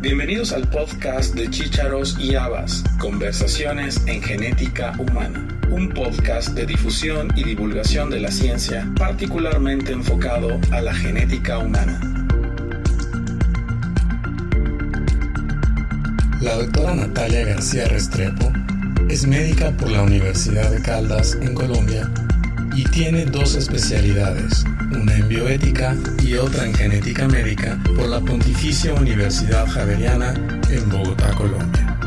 Bienvenidos al podcast de Chícharos y Habas, Conversaciones en Genética Humana, un podcast de difusión y divulgación de la ciencia particularmente enfocado a la genética humana. La doctora Natalia García Restrepo es médica por la Universidad de Caldas en Colombia y tiene dos especialidades, una en bioética y otra en genética médica por la Pontificia Universidad Javeriana en Bogotá, Colombia.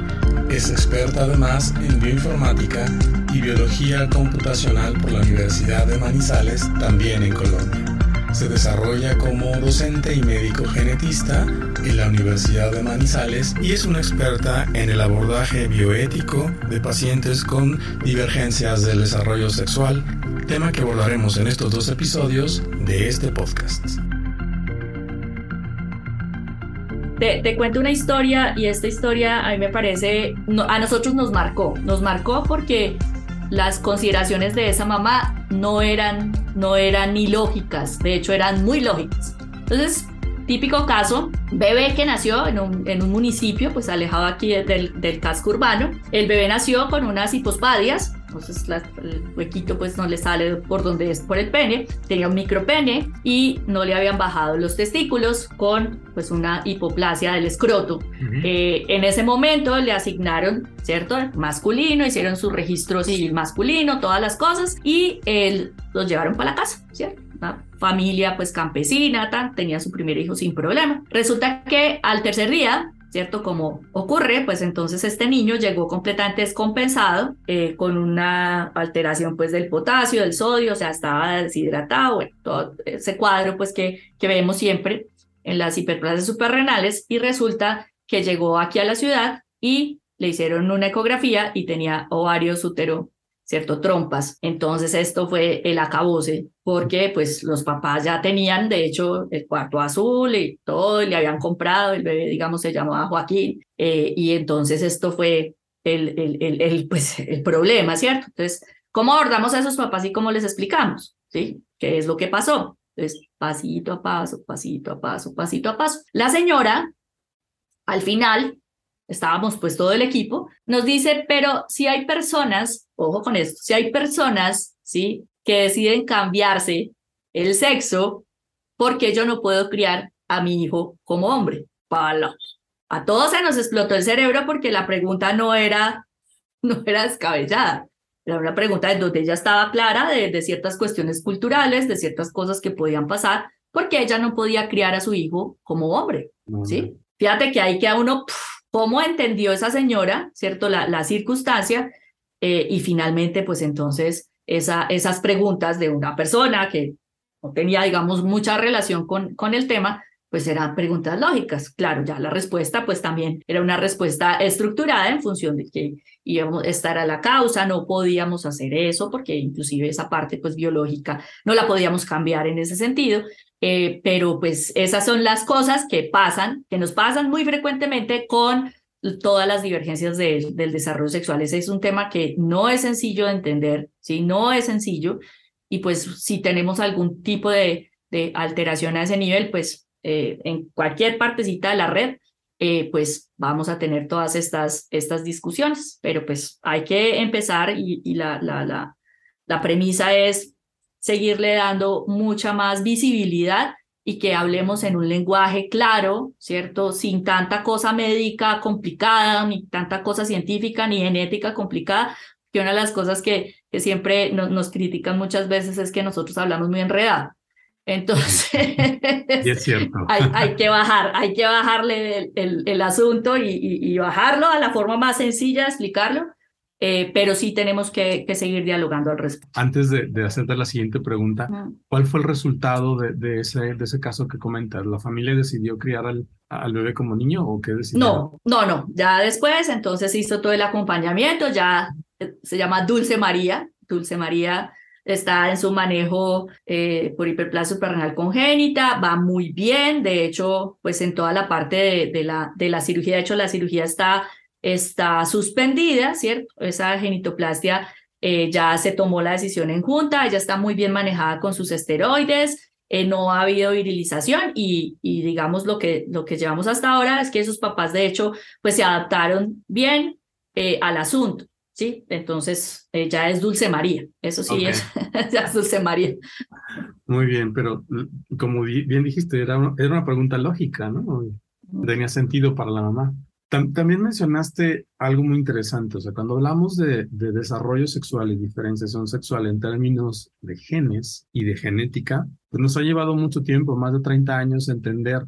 Es experta además en bioinformática y biología computacional por la Universidad de Manizales, también en Colombia. Se desarrolla como docente y médico genetista en la Universidad de Manizales y es una experta en el abordaje bioético de pacientes con divergencias del desarrollo sexual, tema que abordaremos en estos dos episodios de este podcast. Te, cuento una historia y esta historia a mí me parece, a nosotros nos marcó, nos marcó porque las consideraciones de esa mamá no eran, no eran ni lógicas, de hecho eran muy lógicas. Entonces, típico caso, bebé que nació en un, en un municipio, pues alejado aquí del, del casco urbano, el bebé nació con unas hipospadias, entonces el huequito pues no le sale por donde es por el pene, tenía un micropene y no le habían bajado los testículos con pues una hipoplasia del escroto. Eh, en ese momento le asignaron, ¿cierto? Masculino, hicieron su registro civil masculino, todas las cosas y él los llevaron para la casa, ¿cierto? Una familia pues campesina, tenía su primer hijo sin problema. Resulta que al tercer día ¿cierto? Como ocurre, pues entonces este niño llegó completamente descompensado, eh, con una alteración pues del potasio, del sodio, o sea, estaba deshidratado, bueno, todo ese cuadro pues que, que vemos siempre en las hiperplasias suprarrenales y resulta que llegó aquí a la ciudad y le hicieron una ecografía y tenía ovarios útero ¿cierto? Trompas. Entonces esto fue el acabose, porque pues los papás ya tenían, de hecho, el cuarto azul y todo, y le habían comprado, el bebé, digamos, se llamaba Joaquín, eh, y entonces esto fue el, el, el, pues, el problema, ¿cierto? Entonces, ¿cómo abordamos a esos papás y cómo les explicamos? ¿Sí? ¿Qué es lo que pasó? Entonces, pasito a paso, pasito a paso, pasito a paso. La señora, al final, estábamos pues todo el equipo, nos dice, pero si hay personas, ojo con esto, si hay personas, ¿sí? Que deciden cambiarse el sexo, porque yo no puedo criar a mi hijo como hombre? Pala. A todos se nos explotó el cerebro porque la pregunta no era, no era descabellada. Era una pregunta en donde ella estaba clara de, de ciertas cuestiones culturales, de ciertas cosas que podían pasar, porque ella no podía criar a su hijo como hombre, ¿sí? Fíjate que ahí queda uno, cómo entendió esa señora, ¿cierto? La, la circunstancia eh, y finalmente, pues entonces, esa, esas preguntas de una persona que no tenía, digamos, mucha relación con, con el tema, pues eran preguntas lógicas. Claro, ya la respuesta, pues también era una respuesta estructurada en función de que íbamos, esta era la causa, no podíamos hacer eso, porque inclusive esa parte, pues biológica, no la podíamos cambiar en ese sentido. Eh, pero pues esas son las cosas que pasan, que nos pasan muy frecuentemente con todas las divergencias del desarrollo sexual. Ese es un tema que no es sencillo de entender, ¿sí? No es sencillo. Y pues si tenemos algún tipo de, de alteración a ese nivel, pues eh, en cualquier partecita de la red, eh, pues vamos a tener todas estas, estas discusiones. Pero pues hay que empezar y, y la, la, la, la premisa es seguirle dando mucha más visibilidad y que hablemos en un lenguaje claro, ¿cierto? Sin tanta cosa médica complicada, ni tanta cosa científica, ni genética complicada, que una de las cosas que, que siempre nos critican muchas veces es que nosotros hablamos muy enredado. Entonces, es cierto. hay, hay, que bajar, hay que bajarle el, el, asunto y, y, y, bajarlo a la forma más sencilla de explicarlo eh, pero sí tenemos que, que, seguir dialogando al respecto. Antes de, de hacerte la siguiente pregunta, ¿cuál fue el resultado de, de, ese, de ese caso que comentas? ¿La familia decidió criar al, al bebé como niño o qué decidió? No, no, no. Ya después, entonces hizo todo el acompañamiento, ya eh, se llama Dulce María. Dulce María está en su manejo eh, por hiperplasia suprarrenal congénita, va muy bien, de hecho, pues en toda la parte de, de, la, de la cirugía, de hecho la cirugía está está suspendida, ¿cierto? Esa genitoplastia eh, ya se tomó la decisión en junta, ella está muy bien manejada con sus esteroides, eh, no ha habido virilización y, y, digamos lo que, lo que llevamos hasta ahora es que esos papás de hecho pues se adaptaron bien eh, al asunto, ¿sí? Entonces eh, ya es Dulce María, eso sí es, ya es Dulce María. Muy bien, pero como bien dijiste, era una, era una pregunta lógica, ¿no? Tenía sentido para la mamá también mencionaste algo muy interesante, o sea, cuando hablamos de, desarrollo sexual y diferenciación sexual en términos de genes y de genética, pues nos ha llevado mucho tiempo, más de 30 años, entender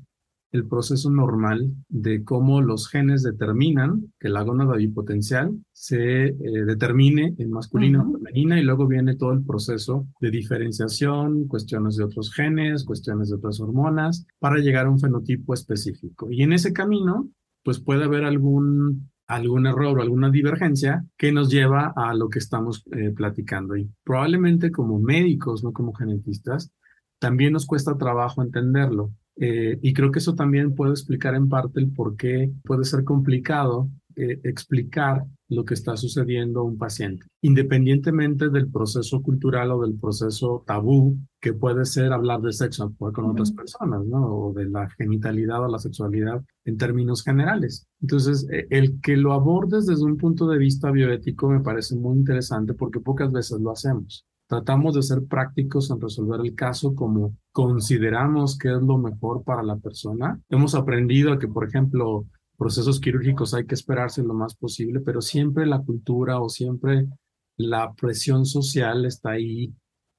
el proceso normal de cómo los genes determinan que la gónada bipotencial se eh, determine en masculina o femenina y luego viene todo el proceso de diferenciación, cuestiones de otros genes, cuestiones de otras hormonas, para llegar a un fenotipo específico. Y en ese camino, pues puede haber algún, algún error o alguna divergencia que nos lleva a lo que estamos eh, platicando. Y probablemente como médicos, no como genetistas, también nos cuesta trabajo entenderlo. Eh, y creo que eso también puede explicar en parte el por qué puede ser complicado eh, explicar lo que está sucediendo a un paciente, independientemente del proceso cultural o del proceso tabú que puede ser hablar de sexo con otras personas, ¿no? O de la genitalidad o la sexualidad en términos generales. Entonces, e, el que lo abordes desde un punto de vista bioético me parece muy interesante porque pocas veces lo hacemos. Tratamos de ser prácticos en resolver el caso como consideramos que es lo mejor para la persona. Hemos aprendido a que, por ejemplo, procesos quirúrgicos hay que esperarse lo más posible, pero siempre la cultura o siempre la presión social está ahí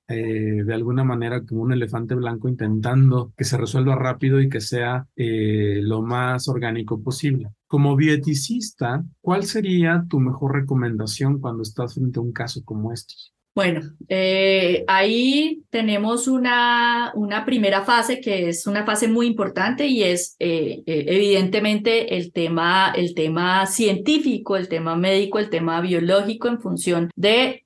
eh, de alguna manera como un elefante blanco intentando que se resuelva rápido y que sea eh, lo más orgánico posible. Como bioeticista, ¿cuál sería tu mejor recomendación cuando estás frente a un caso como estos? Bueno, eh, ahí tenemos una, una primera fase que es una fase muy importante y es eh, eh, evidentemente el tema, el tema científico, el tema médico, el tema biológico en función de,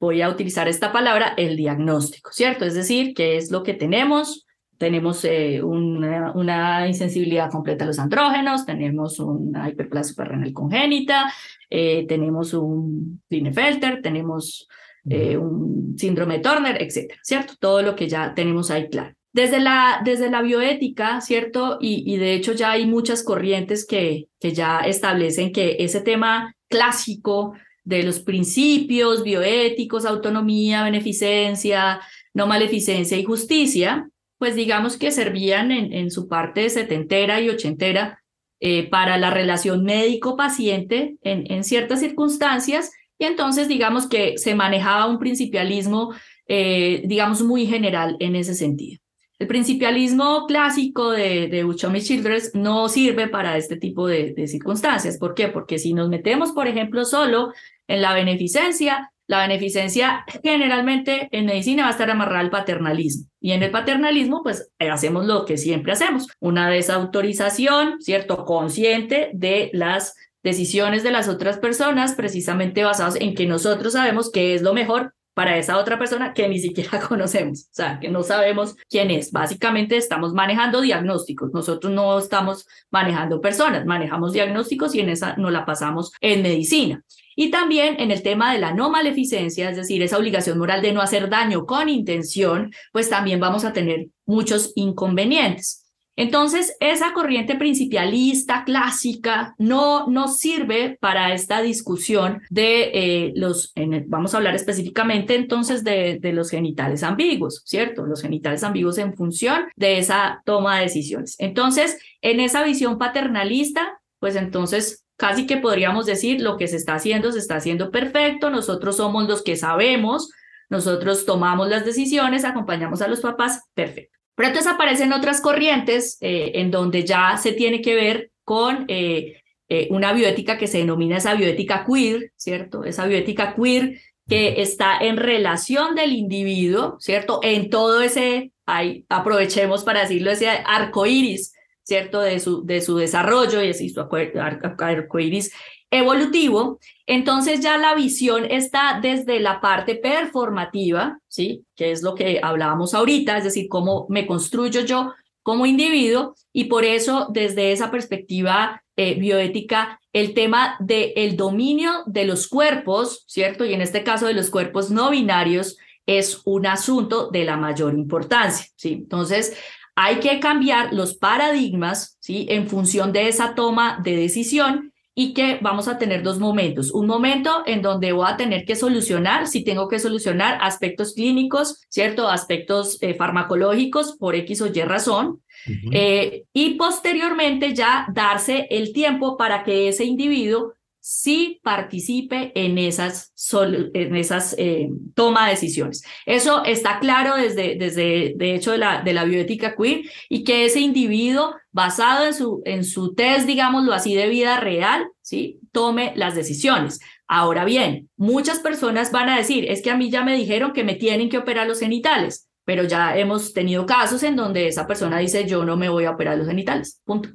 voy a utilizar esta palabra, el diagnóstico, ¿cierto? Es decir, qué es lo que tenemos, tenemos eh, una, insensibilidad completa a los andrógenos, tenemos una hiperplasia suprarrenal congénita, eh, tenemos un Klinefelter, tenemos eh, un síndrome de Turner, etcétera, ¿cierto? Todo lo que ya tenemos ahí claro. Desde la, desde la bioética, ¿cierto? Y, y de hecho ya hay muchas corrientes que, que ya establecen que ese tema clásico de los principios bioéticos, autonomía, beneficencia, no maleficencia y justicia, pues digamos que servían en, su parte setentera y ochentera eh, para la relación médico-paciente en, ciertas circunstancias y entonces digamos que se manejaba un principialismo, eh, digamos, muy general en ese sentido. El principialismo clásico de, de Uchomi Childress no sirve para este tipo de, de circunstancias. ¿Por qué? Porque si nos metemos, por ejemplo, solo en la beneficencia, la beneficencia generalmente en medicina va a estar amarrada al paternalismo. Y en el paternalismo, pues hacemos lo que siempre hacemos, una desautorización, ¿cierto? Consciente de las decisiones de las otras personas, precisamente basadas en que nosotros sabemos qué es lo mejor para esa otra persona que ni siquiera conocemos, o sea, que no sabemos quién es. Básicamente estamos manejando diagnósticos, nosotros no estamos manejando personas, manejamos diagnósticos y en esa no la pasamos en medicina. Y también en el tema de la no maleficencia, es decir, esa obligación moral de no hacer daño con intención, pues también vamos a tener muchos inconvenientes. Entonces, esa corriente principialista clásica no nos sirve para esta discusión de eh, los, vamos a hablar específicamente entonces de, de, los genitales ambiguos, ¿cierto? Los genitales ambiguos en función de esa toma de decisiones. Entonces, en esa visión paternalista, pues entonces casi que podríamos decir lo que se está haciendo, se está haciendo perfecto, nosotros somos los que sabemos, nosotros tomamos las decisiones, acompañamos a los papás, perfecto. Pero entonces aparecen otras corrientes eh, en donde ya se tiene que ver con eh, eh, una bioética que se denomina esa bioética queer, ¿cierto? Esa bioética queer que está en relación del individuo, ¿cierto? En todo ese, ahí aprovechemos para decirlo, ese arco iris ¿cierto? De su, de su desarrollo y su arcoíris evolutivo, entonces ya la visión está desde la parte performativa, ¿sí? Que es lo que hablábamos ahorita, es decir, cómo me construyo yo como individuo y por eso desde esa perspectiva eh, bioética el tema del el dominio de los cuerpos, ¿cierto? Y en este caso de los cuerpos no binarios es un asunto de la mayor importancia, ¿sí? Entonces, hay que cambiar los paradigmas, ¿sí? En función de esa toma de decisión y que vamos a tener dos momentos. Un momento en donde voy a tener que solucionar, si tengo que solucionar aspectos clínicos, ¿cierto? Aspectos eh, farmacológicos por X o Y razón. Eh, y posteriormente ya darse el tiempo para que ese individuo sí participe en esas, en esas eh, toma de decisiones. Eso está claro desde, desde de hecho, de la, de la bioética queer y que ese individuo, basado en su, en su test, digámoslo así, de vida real, ¿sí? tome las decisiones. Ahora bien, muchas personas van a decir, es que a mí ya me dijeron que me tienen que operar los genitales, pero ya hemos tenido casos en donde esa persona dice, yo no me voy a operar los genitales, punto.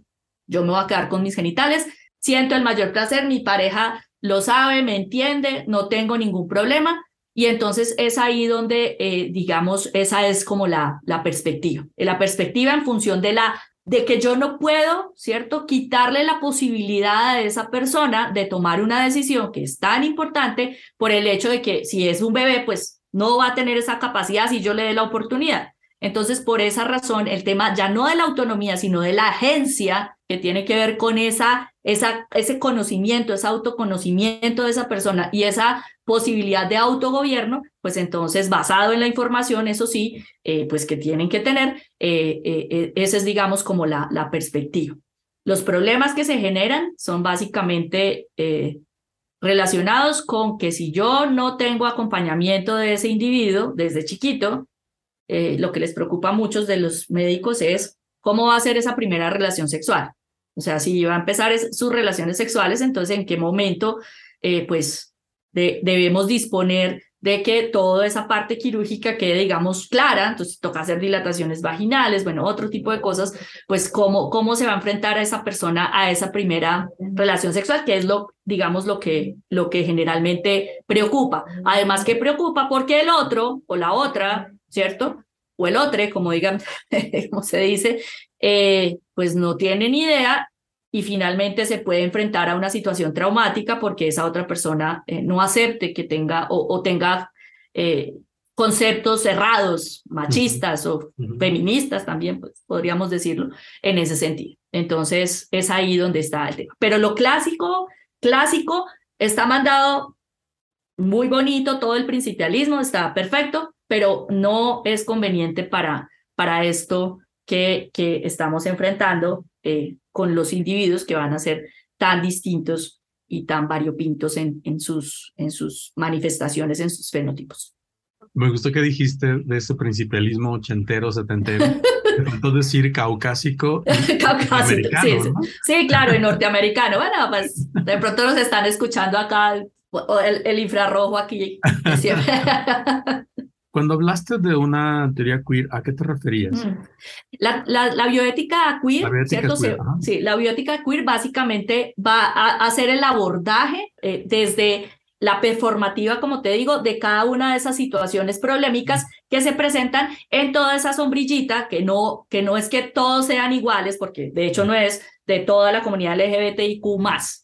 Yo me voy a quedar con mis genitales, siento el mayor placer, mi pareja lo sabe, me entiende, no tengo ningún problema. Y entonces es ahí donde, eh, digamos, esa es como la, la perspectiva. La perspectiva en función de la de que yo no puedo, ¿cierto?, quitarle la posibilidad a esa persona de tomar una decisión que es tan importante por el hecho de que si es un bebé, pues no va a tener esa capacidad si yo le dé la oportunidad. Entonces, por esa razón, el tema ya no de la autonomía, sino de la agencia que tiene que ver con esa, esa, ese conocimiento, ese autoconocimiento de esa persona y esa posibilidad de autogobierno, pues entonces basado en la información, eso sí, eh, pues que tienen que tener, eh, eh, esa es digamos como la, la perspectiva. Los problemas que se generan son básicamente relacionados con que si yo no tengo acompañamiento de ese individuo desde chiquito, eh, lo que les preocupa a muchos de los médicos es cómo va a ser esa primera relación sexual. O sea, si va a empezar sus relaciones sexuales, entonces en qué momento, eh, pues, debemos disponer de que toda esa parte quirúrgica quede, digamos, clara, entonces toca hacer dilataciones vaginales, bueno, otro tipo de cosas, pues cómo, cómo se va a enfrentar a esa persona a esa primera relación sexual, que es lo, digamos, lo que, lo que generalmente preocupa. Además que preocupa porque el otro o la otra ¿cierto? O el otro, como digan, como se dice, eh, pues no tiene ni idea y finalmente se puede enfrentar a una situación traumática porque esa otra persona eh, no acepte que tenga o, tenga eh, conceptos cerrados, machistas o feministas también, pues, podríamos decirlo, en ese sentido. Entonces, es ahí donde está el tema. Pero lo clásico, clásico, está mandado muy bonito, todo el principialismo está perfecto, pero no es conveniente para, para esto que, que estamos enfrentando eh, con los individuos que van a ser tan distintos y tan variopintos en, en, sus, en sus manifestaciones, en sus fenotipos. Me gustó que dijiste de ese principialismo ochentero, setentero. Me decir caucásico. caucásico, sí, sí, claro, y norteamericano. Bueno, pues de pronto nos están escuchando acá el, el infrarrojo aquí. Cuando hablaste de una teoría queer, ¿a qué te referías? Mm. La, la, bioética queer, ¿cierto? sí, la bioética queer básicamente va a hacer el abordaje eh, desde la performativa, como te digo, de cada una de esas situaciones problemáticas que se presentan en toda esa sombrillita, que no, que no es que todos sean iguales, porque de hecho no es de toda la comunidad LGBTIQ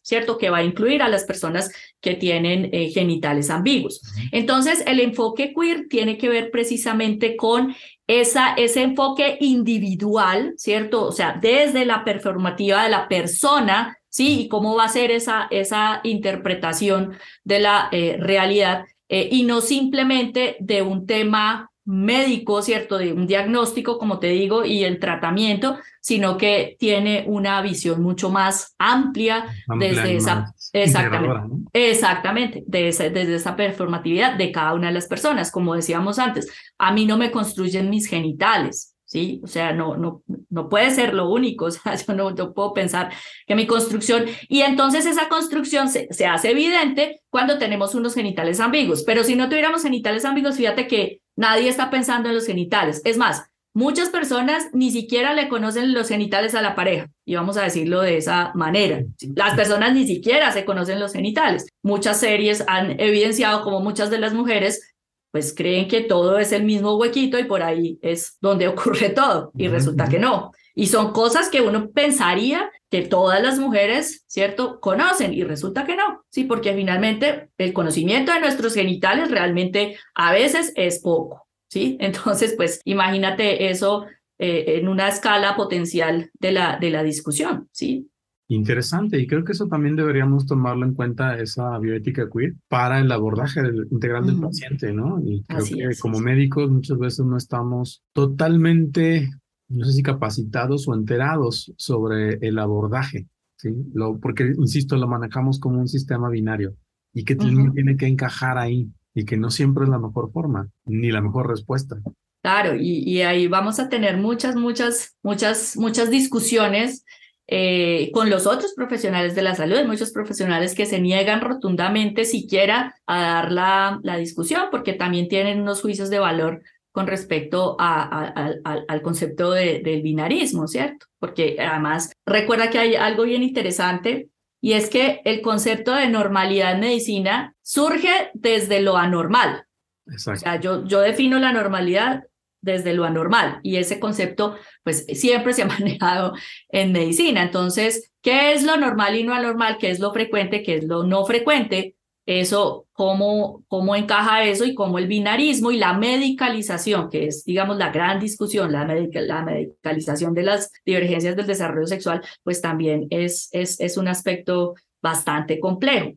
¿cierto? Que va a incluir a las personas que tienen eh, genitales ambiguos. Entonces, el enfoque queer tiene que ver precisamente con esa, ese enfoque individual, ¿cierto? O sea, desde la performativa de la persona ¿sí? Y cómo va a ser esa, esa interpretación de la eh, realidad eh, y no simplemente de un tema médico, ¿cierto? De un diagnóstico, como te digo, y el tratamiento, sino que tiene una visión mucho más amplia, desde esa... Exactamente, exactamente, desde esa performatividad de cada una de las personas. Como decíamos antes, a mí no me construyen mis genitales, ¿sí? O sea, no, no, no puede ser lo único, o sea, yo no, puedo pensar que mi construcción, y entonces esa construcción se, se, hace evidente cuando tenemos unos genitales ambiguos, pero si no tuviéramos genitales ambiguos, fíjate que nadie está pensando en los genitales. Es más, muchas personas ni siquiera le conocen los genitales a la pareja, y vamos a decirlo de esa manera. Las personas ni siquiera se conocen los genitales. Muchas series han evidenciado como muchas de las mujeres pues creen que todo es el mismo huequito y por ahí es donde ocurre todo y resulta que no. Y son cosas que uno pensaría que todas las mujeres, ¿cierto?, conocen y resulta que no, ¿sí? Porque finalmente el conocimiento de nuestros genitales realmente a veces es poco, ¿sí? Entonces, pues imagínate eso eh, en una escala potencial de la, de la discusión, ¿sí? Interesante, y creo que eso también deberíamos tomarlo en cuenta, esa bioética queer, para el abordaje integral del paciente, ¿no? Y creo que como médicos muchas veces no estamos totalmente, no sé si capacitados o enterados sobre el abordaje, ¿sí? Lo, porque, insisto, lo manejamos como un sistema binario y que tiene que encajar ahí y que no siempre es la mejor forma ni la mejor respuesta. Claro, y, y ahí vamos a tener muchas, muchas, muchas, muchas discusiones eh, con los otros profesionales de la salud. Hay muchos profesionales que se niegan rotundamente siquiera a dar la, la discusión porque también tienen unos juicios de valor con respecto a, al concepto de, del binarismo, ¿cierto? Porque además recuerda que hay algo bien interesante y es que el concepto de normalidad en medicina surge desde lo anormal. Exacto. O sea, yo, yo defino la normalidad desde lo anormal y ese concepto pues siempre se ha manejado en medicina. Entonces, ¿qué es lo normal y no anormal? ¿Qué es lo frecuente? ¿Qué es lo no frecuente? Eso, cómo, cómo encaja eso y cómo el binarismo y la medicalización, que es, digamos, la gran discusión, la, la medicalización de las divergencias del desarrollo sexual, pues también es, es, es un aspecto bastante complejo.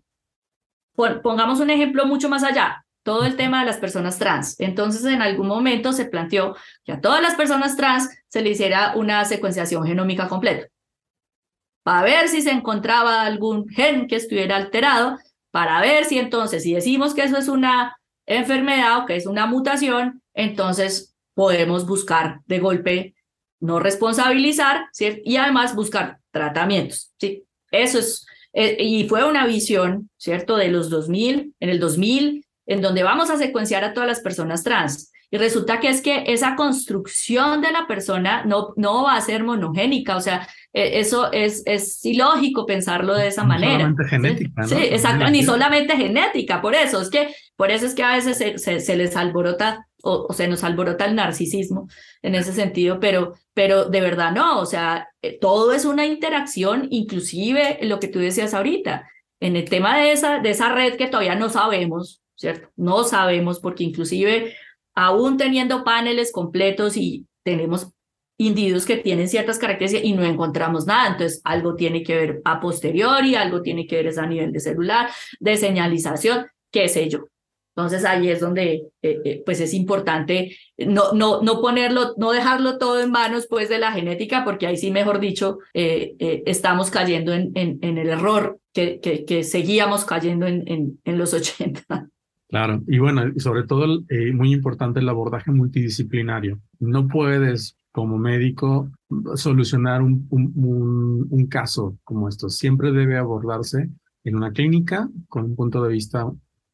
Pongamos un ejemplo mucho más allá todo el tema de las personas trans. Entonces, en algún momento se planteó que a todas las personas trans se le hiciera una secuenciación genómica completa para ver si se encontraba algún gen que estuviera alterado, para ver si entonces, si decimos que eso es una enfermedad o que es una mutación, entonces podemos buscar de golpe no responsabilizar ¿cierto? y además buscar tratamientos. ¿sí? Eso es, eh, y fue una visión, ¿cierto?, de los 2000, en el 2000 en donde vamos a secuenciar a todas las personas trans. Y resulta que es que esa construcción de la persona no, no va a ser monogénica, o sea, e, eso es, es ilógico pensarlo de esa manera. Solamente genética, Sí, exacto, ni solamente genética, por eso, es que, por eso es que a veces se, se, les alborota o, se nos alborota el narcisismo en ese sentido, pero, pero de verdad no, o sea, eh, todo es una interacción, inclusive lo que tú decías ahorita, en el tema de esa, de esa red que todavía no sabemos, ¿cierto? No sabemos porque inclusive aún teniendo paneles completos y tenemos individuos que tienen ciertas características y no encontramos nada, entonces algo tiene que ver a posteriori, algo tiene que ver a nivel de celular, de señalización, qué sé yo. Entonces ahí es donde eh, eh, pues es importante no, no, no ponerlo, no dejarlo todo en manos pues de la genética, porque ahí sí, mejor dicho, eh, estamos cayendo en, en, en, el error que, que, que seguíamos cayendo en, en, en los 80. Claro, y bueno, sobre todo eh, muy importante el abordaje multidisciplinario. No puedes como médico solucionar un, caso como esto. Siempre debe abordarse en una clínica con un punto de vista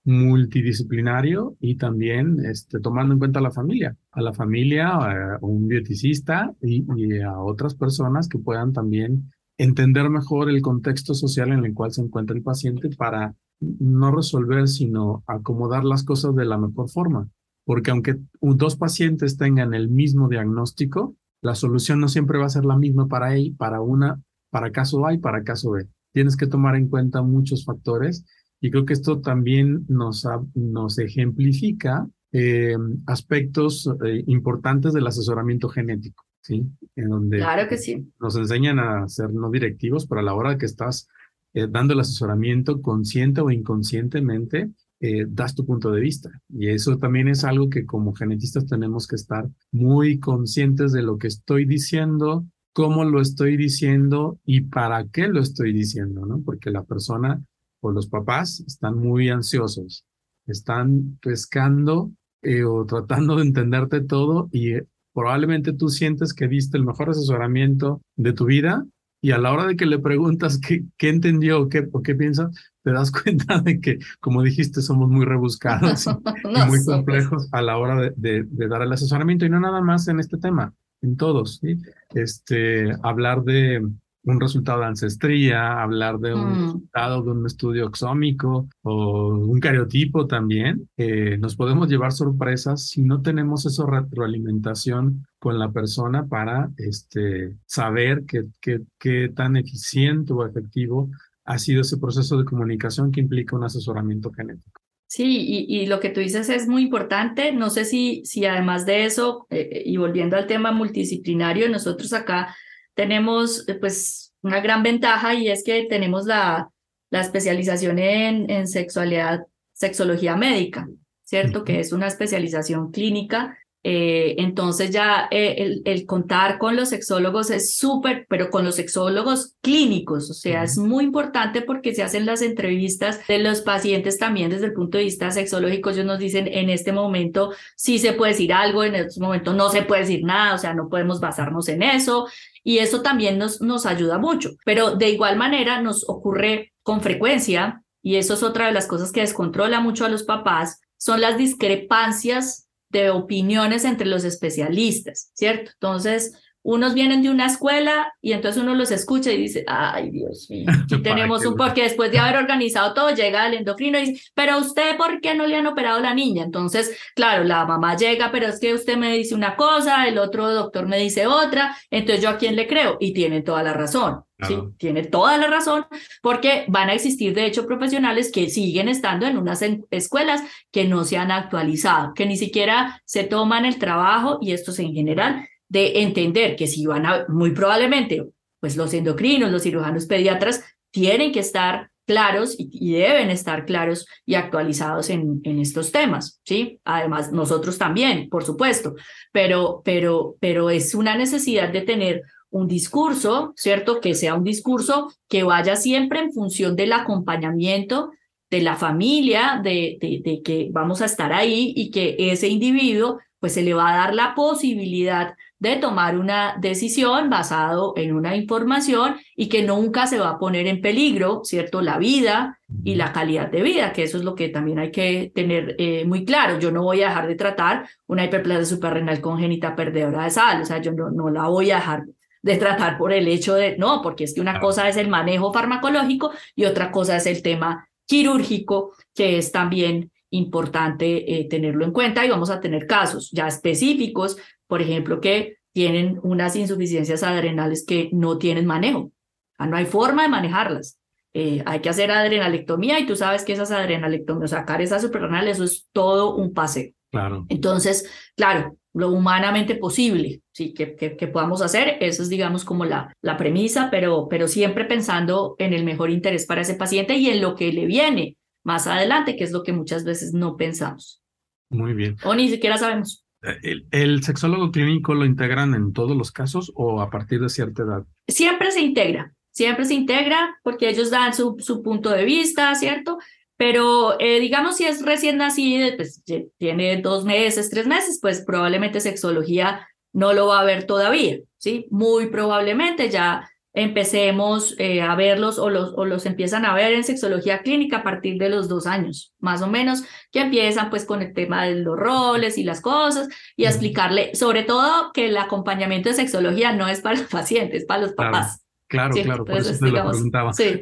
multidisciplinario y también este, tomando en cuenta a la familia, a la familia, a un bioticista y, a otras personas que puedan también entender mejor el contexto social en el cual se encuentra el paciente para no resolver, sino acomodar las cosas de la mejor forma. Porque aunque dos pacientes tengan el mismo diagnóstico, la solución no siempre va a ser la misma para él, para una, para caso A y para caso B. Tienes que tomar en cuenta muchos factores y creo que esto también nos, nos ejemplifica eh, aspectos eh, importantes del asesoramiento genético, ¿sí? En donde claro que sí. nos enseñan a ser no directivos, pero a la hora que estás eh, dando el asesoramiento consciente o inconscientemente, eh, das tu punto de vista. Y eso también es algo que como genetistas tenemos que estar muy conscientes de lo que estoy diciendo, cómo lo estoy diciendo y para qué lo estoy diciendo, ¿no? Porque la persona o los papás están muy ansiosos, están pescando eh, o tratando de entenderte todo y probablemente tú sientes que diste el mejor asesoramiento de tu vida, y a la hora de que le preguntas qué, qué entendió o qué, o qué piensa, te das cuenta de que, como dijiste, somos muy rebuscados y, muy complejos a la hora de, de, dar el asesoramiento y no nada más en este tema, en todos, ¿sí? Este, hablar de, un resultado de ancestría, hablar de un Mm. resultado de un estudio exómico o un cariotipo también, eh, nos podemos llevar sorpresas si no tenemos esa retroalimentación con la persona para este, saber qué, qué, qué tan eficiente o efectivo ha sido ese proceso de comunicación que implica un asesoramiento genético. Sí, y, y lo que tú dices es muy importante. No sé si, si además de eso, eh, y volviendo al tema multidisciplinario, nosotros acá tenemos eh, pues una gran ventaja y es que tenemos la, la especialización en, en sexualidad, sexología médica, ¿cierto? Que es una especialización clínica. Eh, entonces ya eh, el, el, contar con los sexólogos es súper, pero con los sexólogos clínicos, o sea, es muy importante porque se hacen las entrevistas de los pacientes también desde el punto de vista sexológico. Ellos nos dicen en este momento sí se puede decir algo, en este momento no se puede decir nada, o sea, no podemos basarnos en eso. Y eso también nos, nos ayuda mucho, pero de igual manera nos ocurre con frecuencia, y eso es otra de las cosas que descontrola mucho a los papás, son las discrepancias de opiniones entre los especialistas, ¿cierto? Entonces, unos vienen de una escuela y entonces uno los escucha y dice, ay, Dios mío, aquí tenemos un, porque después de haber organizado todo, llega el endocrino y dice, pero usted, ¿por qué no le han operado a la niña? Entonces, claro, la mamá llega, pero es que usted me dice una cosa, el otro doctor me dice otra, entonces yo a quién le creo y tiene toda la razón. Sí, tiene toda la razón, porque van a existir, de hecho, profesionales que siguen estando en unas escuelas que no se han actualizado, que ni siquiera se toman el trabajo, y esto es en general, de entender que si van a, muy probablemente, pues los endocrinos, los cirujanos pediatras tienen que estar claros y, deben estar claros y actualizados en, en, estos temas, ¿sí? Además, nosotros también, por supuesto, pero, pero, pero es una necesidad de tener un discurso, ¿cierto? Que sea un discurso que vaya siempre en función del acompañamiento de la familia, de, de que vamos a estar ahí y que ese individuo pues se le va a dar la posibilidad de tomar una decisión basado en una información y que nunca se va a poner en peligro, ¿cierto? La vida y la calidad de vida, que eso es lo que también hay que tener eh, muy claro. Yo no voy a dejar de tratar una hiperplasia suprarrenal congénita perdedora de sal, o sea, yo no, no la voy a dejar de tratar por el hecho de, no, porque es que una cosa es el manejo farmacológico y otra cosa es el tema quirúrgico, que es también importante eh, tenerlo en cuenta y vamos a tener casos ya específicos, por ejemplo, que tienen unas insuficiencias adrenales que no tienen manejo. no hay forma de manejarlas. Eh, hay que hacer adrenalectomía y tú sabes que esas adrenalectomías, sacar esas suprarrenales, eso es todo un paseo. Claro. Entonces, claro, lo humanamente posible, sí, que, que, que, podamos hacer, eso es, digamos, como la, la premisa, pero, pero siempre pensando en el mejor interés para ese paciente y en lo que le viene más adelante, que es lo que muchas veces no pensamos. Muy bien. O ni siquiera sabemos. ¿El, ¿El, sexólogo clínico lo integran en todos los casos o a partir de cierta edad? Siempre se integra, siempre se integra porque ellos dan su, su punto de vista, ¿cierto? Pero eh, digamos si es recién nacido, pues tiene dos meses, tres meses, pues probablemente sexología no lo va a ver todavía, ¿sí? Muy probablemente ya empecemos eh, a verlos o los, o los empiezan a ver en sexología clínica a partir de los dos años, más o menos, que empiezan pues con el tema de los roles y las cosas y a explicarle, sobre todo que el acompañamiento de sexología no es para los pacientes, es para los papás. Claro. Claro, ¿sí? claro, por eso te digamos, lo preguntaba. Sí,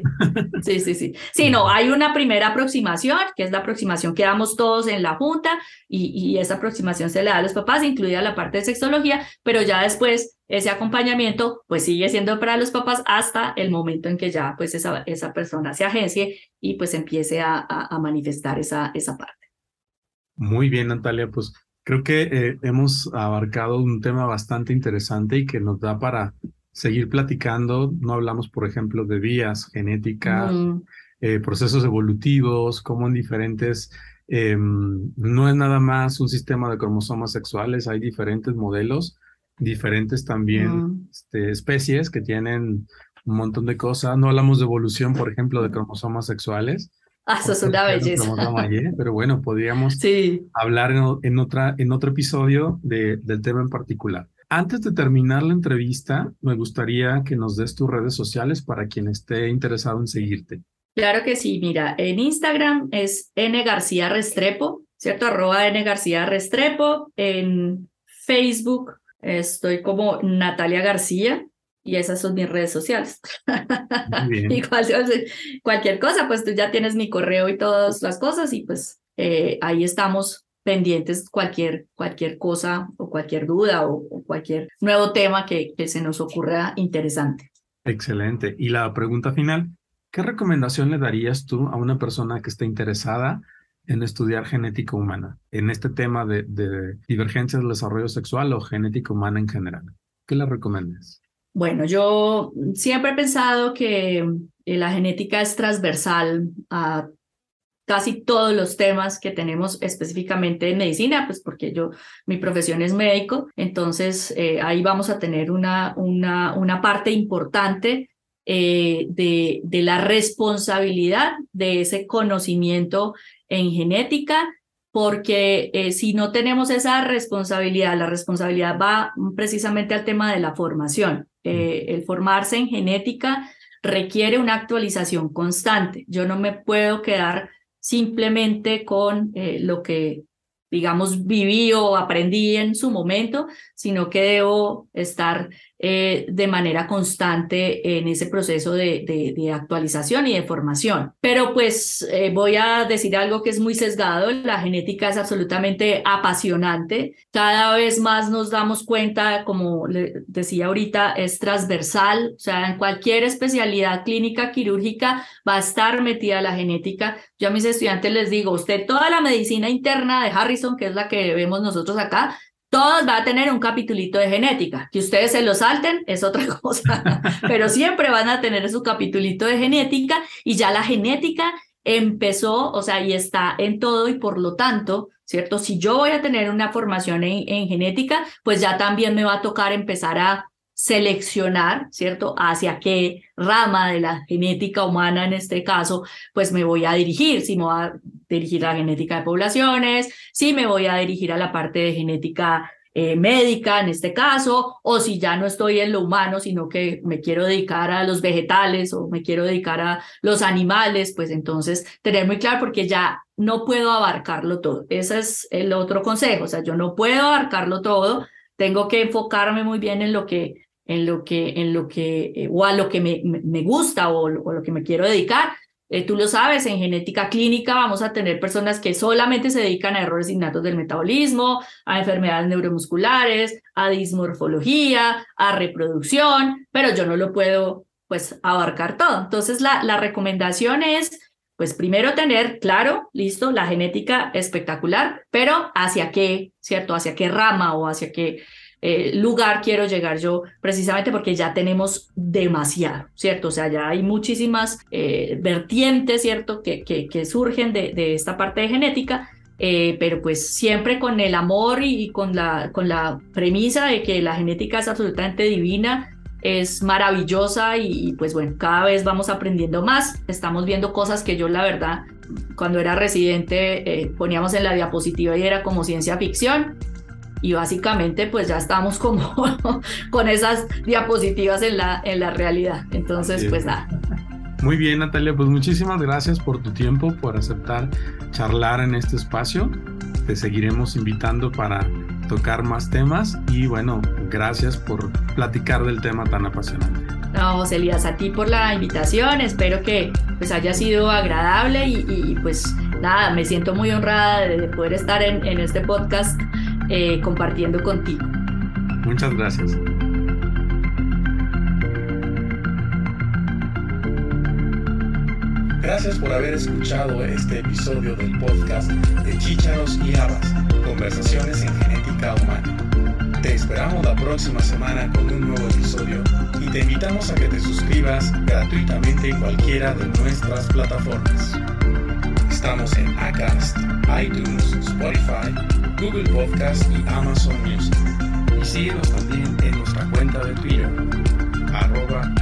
sí, sí, sí. Sí, no, hay una primera aproximación, que es la aproximación que damos todos en la junta, y, y esa aproximación se le da a los papás, incluida la parte de sexología, pero ya después ese acompañamiento pues sigue siendo para los papás hasta el momento en que ya pues esa, esa persona se agencie y pues empiece a, a, a manifestar esa, esa parte. Muy bien, Natalia, pues creo que eh, hemos abarcado un tema bastante interesante y que nos da para seguir platicando. No hablamos, por ejemplo, de vías genéticas, Mm, eh, procesos evolutivos, como en diferentes, eh, no es nada más un sistema de cromosomas sexuales, hay diferentes modelos, diferentes también mm. este, especies que tienen un montón de cosas. No hablamos de evolución, por ejemplo, de cromosomas sexuales. Ah, eso es una belleza. pero bueno, podríamos Sí, hablar en, otra, en otro episodio de, del tema en particular. Antes de terminar la entrevista, me gustaría que nos des tus redes sociales para quien esté interesado en seguirte. claro que sí. Mira, en Instagram es N García Restrepo, ¿cierto? Arroba N García Restrepo. En Facebook estoy como Natalia García. y esas son mis redes sociales. y cualquier, cualquier cosa, pues tú ya tienes mi correo y todas las cosas y pues eh, ahí estamos pendientes cualquier, cualquier cosa o cualquier duda o, cualquier nuevo tema que, que se nos ocurra interesante. Excelente. Y la pregunta final, ¿qué recomendación le darías tú a una persona que esté interesada en estudiar genética humana, en este tema de, de divergencias del desarrollo sexual o genética humana en general? ¿Qué le recomiendas? Bueno, yo siempre he pensado que eh, la genética es transversal a casi todos los temas que tenemos específicamente en medicina, pues porque yo, mi profesión es médico, entonces eh, ahí vamos a tener una, una, una parte importante eh, de, de la responsabilidad de ese conocimiento en genética porque eh, si no tenemos esa responsabilidad, la responsabilidad va precisamente al tema de la formación. Eh, el formarse en genética requiere una actualización constante. Yo no me puedo quedar simplemente con eh, lo que, digamos, viví o aprendí en su momento, sino que debo estar eh, de manera constante en ese proceso de, actualización y de formación. Pero pues eh, voy a decir algo que es muy sesgado, la genética es absolutamente apasionante, cada vez más nos damos cuenta, como le decía ahorita, es transversal, o sea, en cualquier especialidad clínica quirúrgica va a estar metida la genética. Yo a mis estudiantes les digo, usted toda la medicina interna de Harrison, que es la que vemos nosotros acá, todos van a tener un capitulito de genética. Que ustedes se lo salten es otra cosa, pero siempre van a tener su capitulito de genética y ya la genética empezó, o sea, y está en todo y por lo tanto, ¿cierto? Si yo voy a tener una formación en, en genética, pues ya también me va a tocar empezar a seleccionar, ¿cierto? Hacia qué rama de la genética humana en este caso, pues me voy a dirigir, si me voy a dirigir a la genética de poblaciones, si me voy a dirigir a la parte de genética eh, médica en este caso, o si ya no estoy en lo humano, sino que me quiero dedicar a los vegetales o me quiero dedicar a los animales, pues entonces tener muy claro porque ya no puedo abarcarlo todo. Ese es el otro consejo, o sea, yo no puedo abarcarlo todo, tengo que enfocarme muy bien en lo que en lo que, en lo que, eh, o a lo que me, me gusta o, o, lo que me quiero dedicar. Eh, tú lo sabes, en genética clínica vamos a tener personas que solamente se dedican a errores innatos del metabolismo, a enfermedades neuromusculares, a dismorfología, a reproducción, pero yo no lo puedo pues abarcar todo. Entonces la, la recomendación es pues primero tener claro, listo, la genética espectacular, pero hacia qué, ¿cierto? Hacia qué rama o hacia qué eh, lugar quiero llegar yo, precisamente porque ya tenemos demasiado, ¿cierto? O sea, ya hay muchísimas eh, vertientes, ¿cierto? Que, que, surgen de, de, esta parte de genética. Eh, pero pues siempre con el amor y, con, la, con la premisa de que la genética es absolutamente divina, es maravillosa y, pues bueno, cada vez vamos aprendiendo más, estamos viendo cosas que yo la verdad cuando era residente poníamos en la diapositiva y era como ciencia ficción y básicamente pues ya estamos como con esas diapositivas en la, en la realidad. Entonces pues nada. Muy bien Natalia, pues muchísimas gracias por tu tiempo, por aceptar charlar en este espacio. Te seguiremos invitando para tocar más temas y bueno, gracias por platicar del tema tan apasionante. No, Elías, a ti por la invitación, espero que pues haya sido agradable y, pues nada, me siento muy honrada de poder estar en, en este podcast eh, compartiendo contigo. Muchas gracias. Gracias por haber escuchado este episodio del podcast de Chícharos y Habas, Conversaciones en Genética Humana. Te esperamos la próxima semana con un nuevo episodio y te invitamos a que te suscribas gratuitamente en cualquiera de nuestras plataformas. Estamos en Acast, iTunes, Spotify, Google Podcast y Amazon Music. Y síguenos también en nuestra cuenta de Twitter, arroba